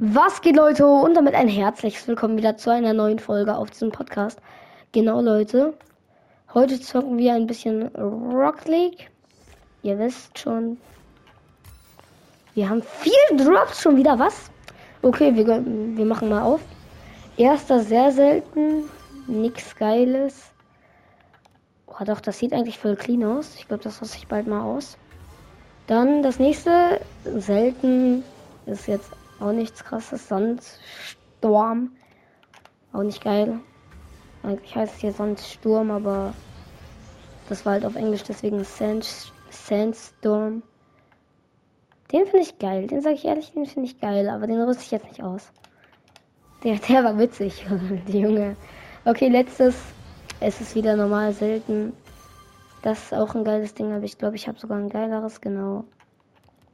Was geht, Leute? Und damit ein herzliches Willkommen wieder zu einer neuen Folge auf diesem Podcast. Genau, Leute. Heute zocken wir ein bisschen Rock League. Ihr wisst schon. Wir haben vier Drops schon wieder. Was? Okay, wir, wir machen mal auf. Erster sehr selten. Nix Geiles. Oh, doch, das sieht eigentlich voll clean aus. Ich glaube, das lasse ich bald mal aus. Dann das nächste. Selten. Ist jetzt auch nichts krasses. Sandsturm. Auch nicht geil. Eigentlich heißt es hier Sandsturm, aber das war halt auf Englisch, deswegen Sand, Sandstorm. Den finde ich geil. Den sage ich ehrlich, den finde ich geil, aber den rüste ich jetzt nicht aus. Der, der war witzig, die Junge. Okay, letztes. Es ist wieder normal selten. Das ist auch ein geiles Ding, aber ich glaube, ich habe sogar ein geileres, genau.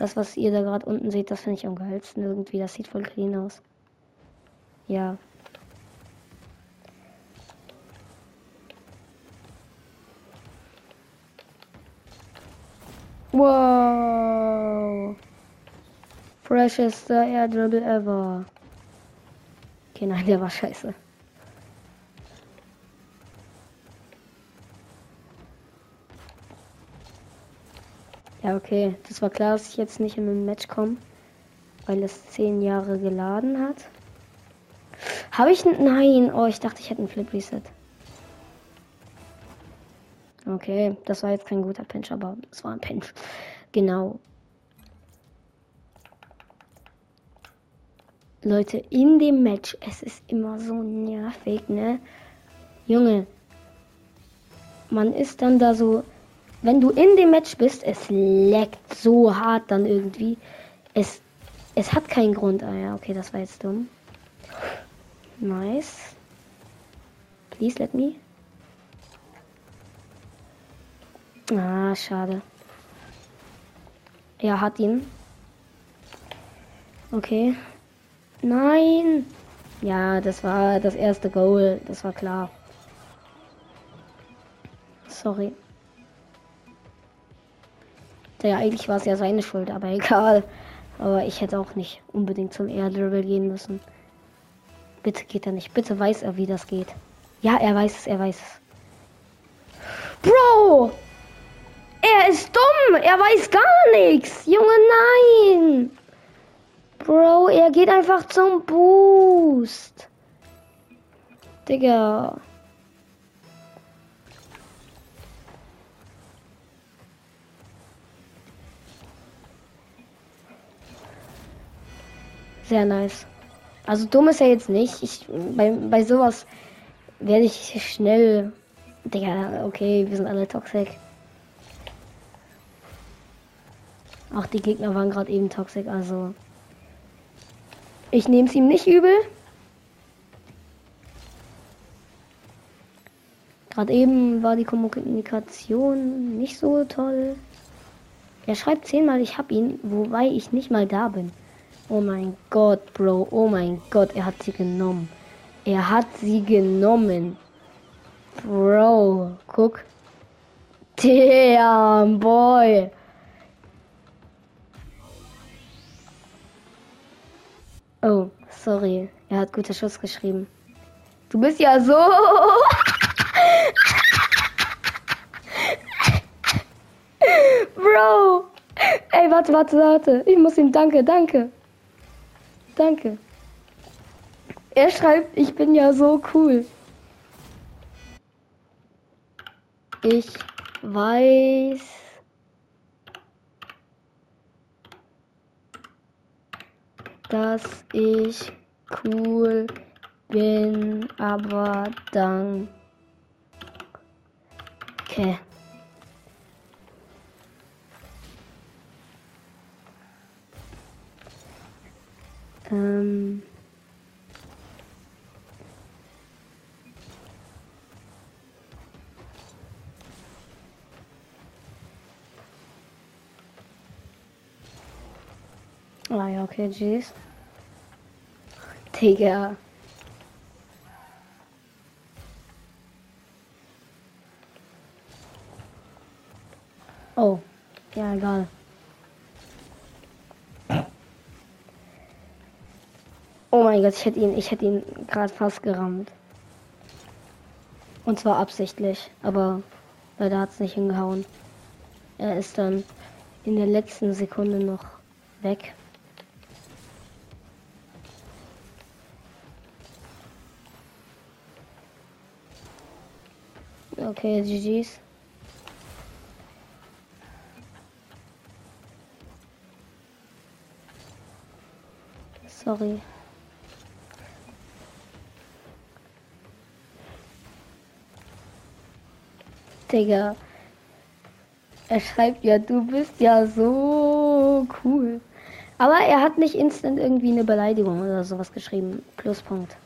Das, was ihr da gerade unten seht, das finde ich am geilsten irgendwie. Das sieht voll clean aus. Ja. Wow. Freshest Air Dribble ever. Okay, nein, der war scheiße. Ja, okay. Das war klar, dass ich jetzt nicht in ein Match komme, weil es zehn Jahre geladen hat. Habe ich... Nein, oh, ich dachte, ich hätte einen Flip Reset. Okay, das war jetzt kein guter Pinch, aber es war ein Pinch. Genau. Leute, in dem Match, es ist immer so nervig, ne? Junge, man ist dann da so wenn du in dem Match bist, es leckt so hart dann irgendwie. Es, es hat keinen Grund. Ah ja, okay, das war jetzt dumm. Nice. Please let me. Ah, schade. Er hat ihn. Okay. Nein. Ja, das war das erste Goal. Das war klar. Sorry. Ja, eigentlich war es ja seine Schuld, aber egal. Aber ich hätte auch nicht unbedingt zum Air Dribble gehen müssen. Bitte geht er nicht. Bitte weiß er, wie das geht. Ja, er weiß es, er weiß es. Bro! Er ist dumm! Er weiß gar nichts! Junge, nein! Bro, er geht einfach zum Boost. Digga. Sehr nice. Also dumm ist er jetzt nicht. Ich, bei, bei sowas werde ich schnell. Digga, okay, wir sind alle toxic. Auch die Gegner waren gerade eben toxic, also. Ich nehme es ihm nicht übel. Gerade eben war die Kommunikation nicht so toll. Er schreibt zehnmal, ich hab ihn, wobei ich nicht mal da bin. Oh mein Gott, Bro. Oh mein Gott, er hat sie genommen. Er hat sie genommen. Bro, guck. Damn, boy. Oh, sorry. Er hat guter Schuss geschrieben. Du bist ja so. Bro. Ey, warte, warte, warte. Ich muss ihm danke, danke. Danke. Er schreibt, ich bin ja so cool. Ich weiß. dass ich cool bin, aber dann. Okay. Ähm Ah ja, okay, jeez. Digga. Oh, ja, egal. Mein Gott, ich hätte ihn, ich hätte ihn gerade fast gerammt. Und zwar absichtlich, aber leider hat es nicht hingehauen. Er ist dann in der letzten Sekunde noch weg. Okay, GG's. Sorry. Digga. Er schreibt ja, du bist ja so cool. Aber er hat nicht instant irgendwie eine Beleidigung oder sowas geschrieben. Pluspunkt.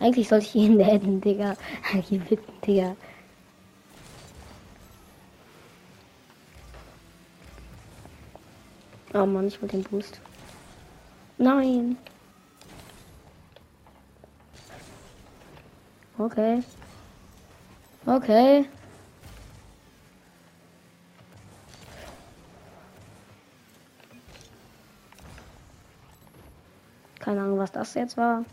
Eigentlich sollte ich ihn adden, Digga. Hier bitten, Digga. Oh Mann, ich will den Boost. Nein. Okay. Okay. Keine Ahnung, was das jetzt war.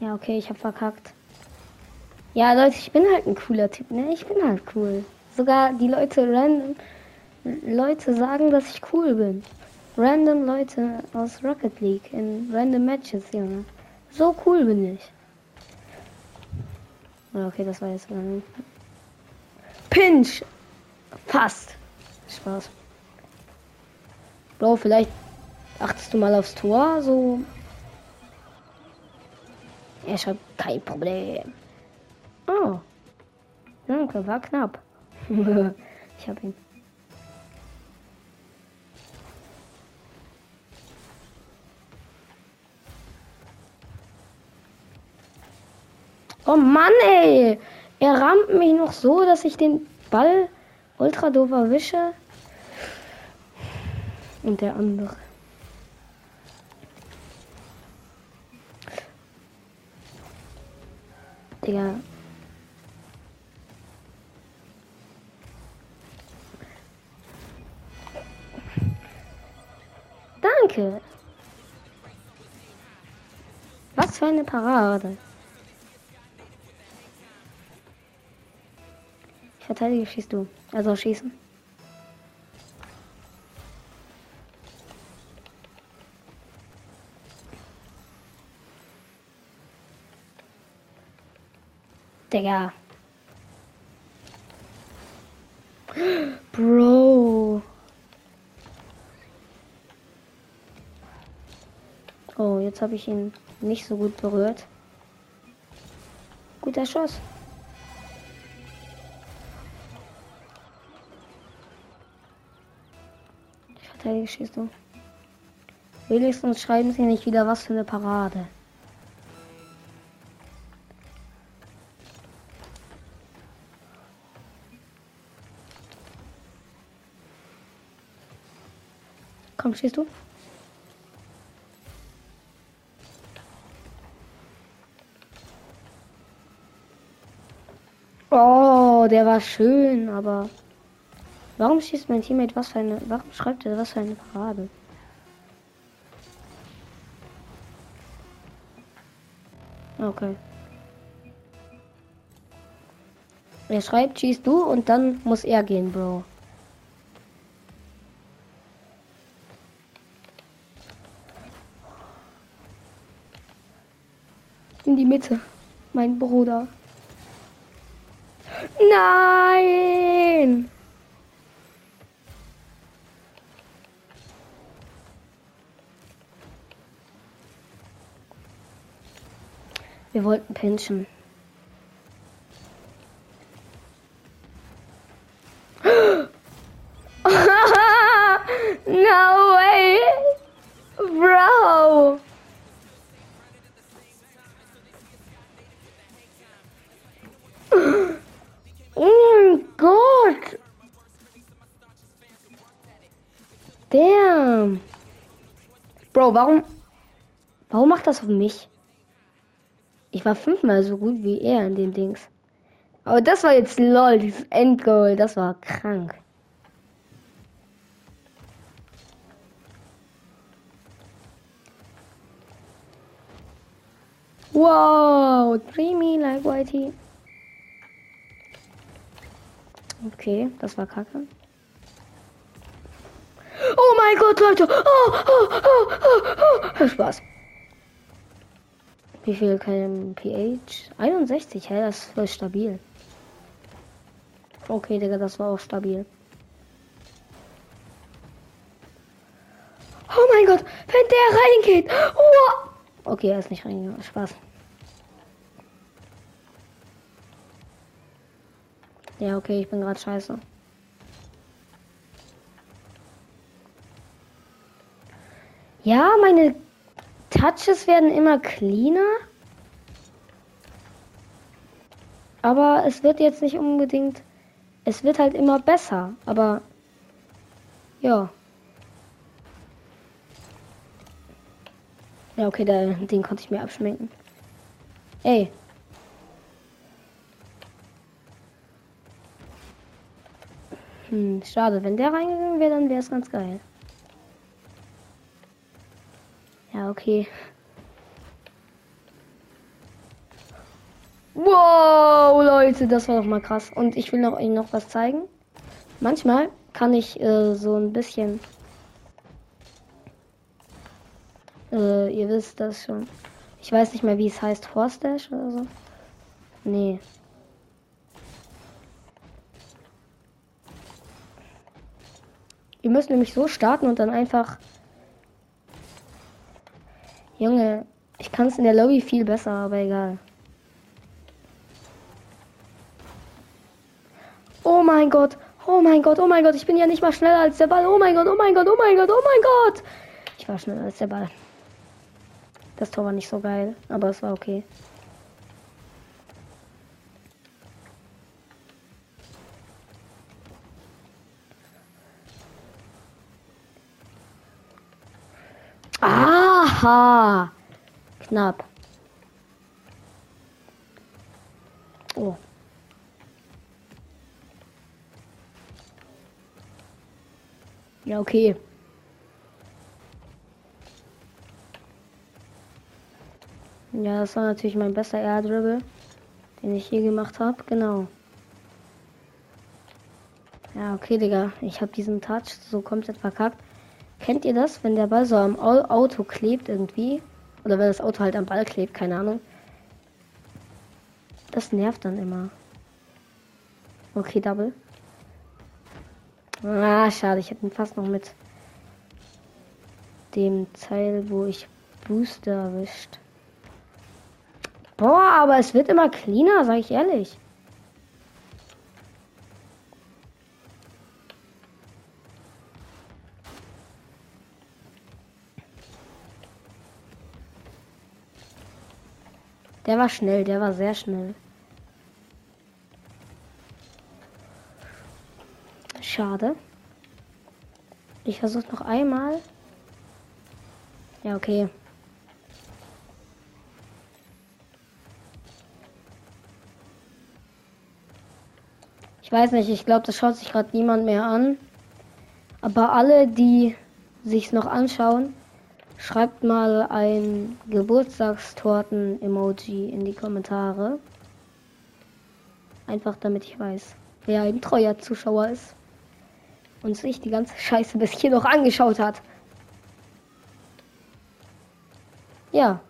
Ja, okay, ich hab verkackt. Ja, Leute, ich bin halt ein cooler Typ, ne? Ich bin halt cool. Sogar die Leute random Leute sagen, dass ich cool bin. Random Leute aus Rocket League in random Matches, Junge. So cool bin ich. Okay, das war jetzt. Pinch! Fast! Spaß. Bro, vielleicht achtest du mal aufs Tor, so er schreibt kein Problem. Oh. Danke, war knapp. ich hab ihn. Oh Mann, ey! Er rammt mich noch so, dass ich den Ball ultra doof erwische. Und der andere. Digga. Danke. Was für eine Parade. Verteidige, schießt du. Also schießen. Digga. Bro. Oh, jetzt habe ich ihn nicht so gut berührt. Guter Schuss. Verteidige, schießt du. Wenigstens schreiben sie nicht wieder was für eine Parade. Komm, stehst du? Oh, der war schön, aber warum schießt mein Teammate was für eine, warum schreibt er was für eine Parade? Okay. Er schreibt, schießt du und dann muss er gehen, Bro. in die Mitte. Mein Bruder. Nein! Wir wollten pinchen. no way! Bro! Oh mein Gott! Damn! Bro, warum? Warum macht das auf mich? Ich war fünfmal so gut wie er in den Dings. Aber das war jetzt lol, dieses Endgoal, das war krank. Wow, dreamy like whitey. Okay, das war kacke. Oh mein Gott, Leute! Oh, oh, oh, oh, oh. Spaß. Wie viel kann pH? 61, hä? Das ist voll stabil. Okay, Digga, das war auch stabil. Oh mein Gott, wenn der reingeht! Oh! Okay, er ist nicht reingegangen. Spaß. Ja, okay, ich bin gerade scheiße. Ja, meine Touches werden immer cleaner. Aber es wird jetzt nicht unbedingt. Es wird halt immer besser. Aber ja. Ja, okay, da, den konnte ich mir abschminken. Ey. Hm, schade. Wenn der reingegangen wäre, dann wäre es ganz geil. Okay. Wow, Leute, das war doch mal krass. Und ich will noch Ihnen noch was zeigen. Manchmal kann ich äh, so ein bisschen. Äh, ihr wisst das schon. Ich weiß nicht mehr, wie es heißt. Force Dash oder so. Nee. Ihr müsst nämlich so starten und dann einfach Junge, ich kann es in der Lobby viel besser, aber egal. Oh mein Gott, oh mein Gott, oh mein Gott, ich bin ja nicht mal schneller als der Ball. Oh mein Gott, oh mein Gott, oh mein Gott, oh mein Gott. Ich war schneller als der Ball. Das Tor war nicht so geil, aber es war okay. Aha. Knapp. Oh. Ja, okay. Ja, das war natürlich mein bester Air Dribble, den ich je gemacht habe. Genau. Ja, okay, Digga. Ich habe diesen Touch so komplett verkackt. Kennt ihr das, wenn der Ball so am Auto klebt irgendwie? Oder wenn das Auto halt am Ball klebt, keine Ahnung. Das nervt dann immer. Okay, Double. Ah, schade, ich hätte ihn fast noch mit dem Teil, wo ich Booster erwischt. Boah, aber es wird immer cleaner, sag ich ehrlich. Der war schnell, der war sehr schnell. Schade. Ich versuche noch einmal. Ja, okay. Ich weiß nicht, ich glaube, das schaut sich gerade niemand mehr an. Aber alle, die sich noch anschauen, Schreibt mal ein Geburtstagstorten-Emoji in die Kommentare. Einfach damit ich weiß, wer ein treuer Zuschauer ist. Und sich die ganze Scheiße bis hier noch angeschaut hat. Ja.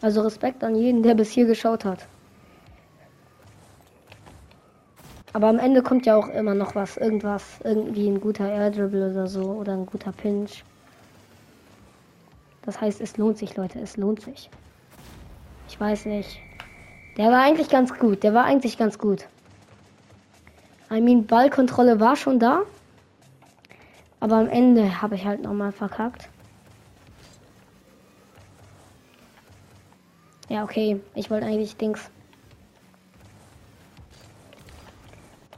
Also Respekt an jeden, der bis hier geschaut hat. Aber am Ende kommt ja auch immer noch was, irgendwas, irgendwie ein guter Air Dribble oder so oder ein guter Pinch. Das heißt, es lohnt sich, Leute, es lohnt sich. Ich weiß nicht. Der war eigentlich ganz gut, der war eigentlich ganz gut. I mean, Ballkontrolle war schon da. Aber am Ende habe ich halt nochmal verkackt. Ja, okay. Ich wollte eigentlich Dings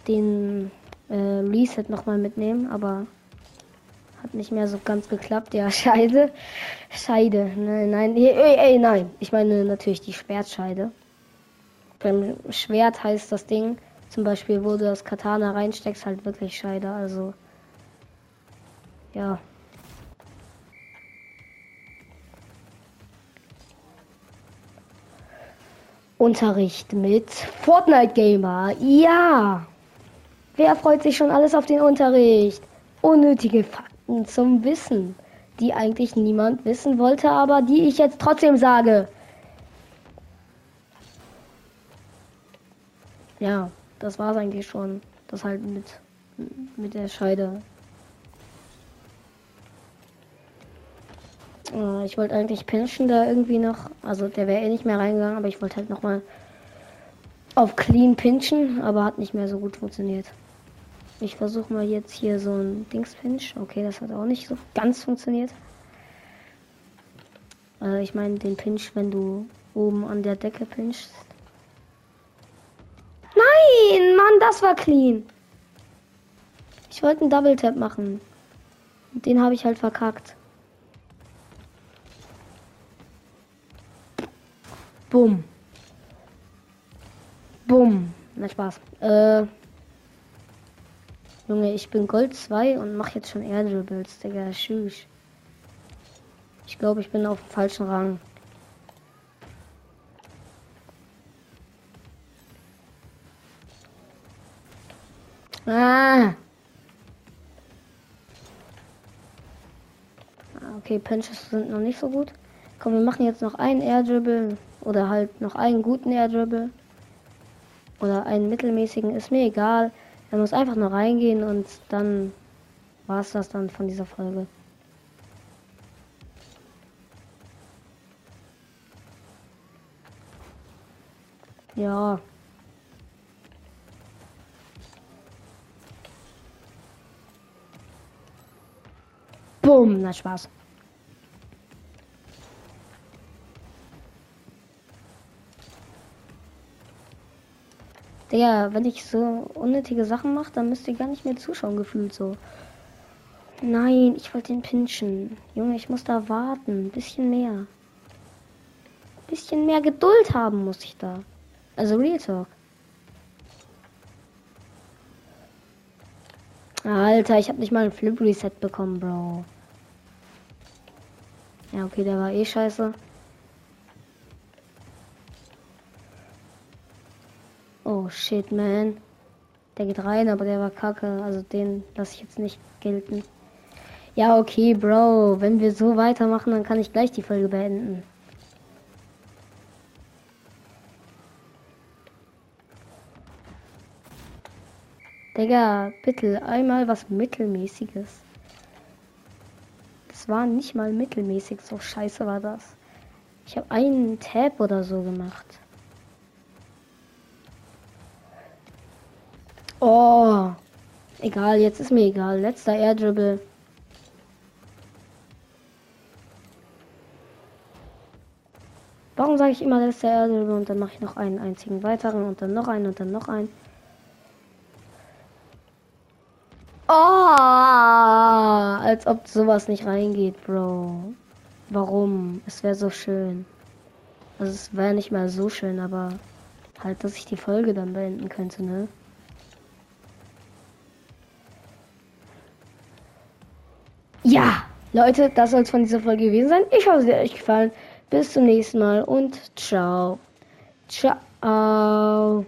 den äh, Reset nochmal mitnehmen, aber hat nicht mehr so ganz geklappt. Ja, Scheide. Scheide. Nein, nein. Ey, ey, nein. Ich meine natürlich die Schwertscheide. Beim Schwert heißt das Ding, zum Beispiel, wo du das Katana reinsteckst, halt wirklich Scheide. Also. Ja. Unterricht mit Fortnite Gamer. Ja. Wer freut sich schon alles auf den Unterricht? Unnötige Fakten zum Wissen, die eigentlich niemand wissen wollte, aber die ich jetzt trotzdem sage. Ja, das war's eigentlich schon. Das halt mit, mit der Scheide. Äh, ich wollte eigentlich Pension da irgendwie noch, also der wäre eh nicht mehr reingegangen, aber ich wollte halt nochmal auf Clean pinchen, aber hat nicht mehr so gut funktioniert. Ich versuche mal jetzt hier so ein Dingspinch. Okay, das hat auch nicht so ganz funktioniert. Äh, ich meine den Pinch, wenn du oben an der Decke pinchst. Nein, Mann, das war clean. Ich wollte einen Double Tap machen. Den habe ich halt verkackt. Bumm. Bumm. Na Spaß. Äh. Junge, ich bin Gold 2 und mache jetzt schon Air Dribbles, Digga. Tschüss. Ich glaube, ich bin auf dem falschen Rang. Ah. ah. Okay, Pinches sind noch nicht so gut. Komm, wir machen jetzt noch einen Air Dribble. Oder halt noch einen guten Air Dribble. Oder einen mittelmäßigen, ist mir egal. Er muss einfach nur reingehen und dann war es das dann von dieser Folge. Ja. Bumm, na Spaß. Digga, wenn ich so unnötige Sachen mache, dann müsst ihr gar nicht mehr zuschauen, gefühlt so. Nein, ich wollte den pinchen. Junge, ich muss da warten. Bisschen mehr. Bisschen mehr Geduld haben muss ich da. Also Real Talk. Alter, ich habe nicht mal ein Flip Reset bekommen, Bro. Ja, okay, der war eh scheiße. Oh shit, man. Der geht rein, aber der war kacke. Also den lasse ich jetzt nicht gelten. Ja, okay, Bro. Wenn wir so weitermachen, dann kann ich gleich die Folge beenden. Digga, bitte einmal was Mittelmäßiges. Das war nicht mal mittelmäßig, so scheiße war das. Ich habe einen Tab oder so gemacht. Oh. Egal, jetzt ist mir egal. Letzter Air Dribble. Warum sage ich immer letzter Air Dribble und dann mache ich noch einen einzigen weiteren und dann noch einen und dann noch einen? Oh, als ob sowas nicht reingeht, Bro. Warum? Es wäre so schön. Also es wäre nicht mal so schön, aber halt, dass ich die Folge dann beenden könnte, ne? Ja, Leute, das soll es von dieser Folge gewesen sein. Ich hoffe, sie hat euch gefallen. Bis zum nächsten Mal und ciao. Ciao.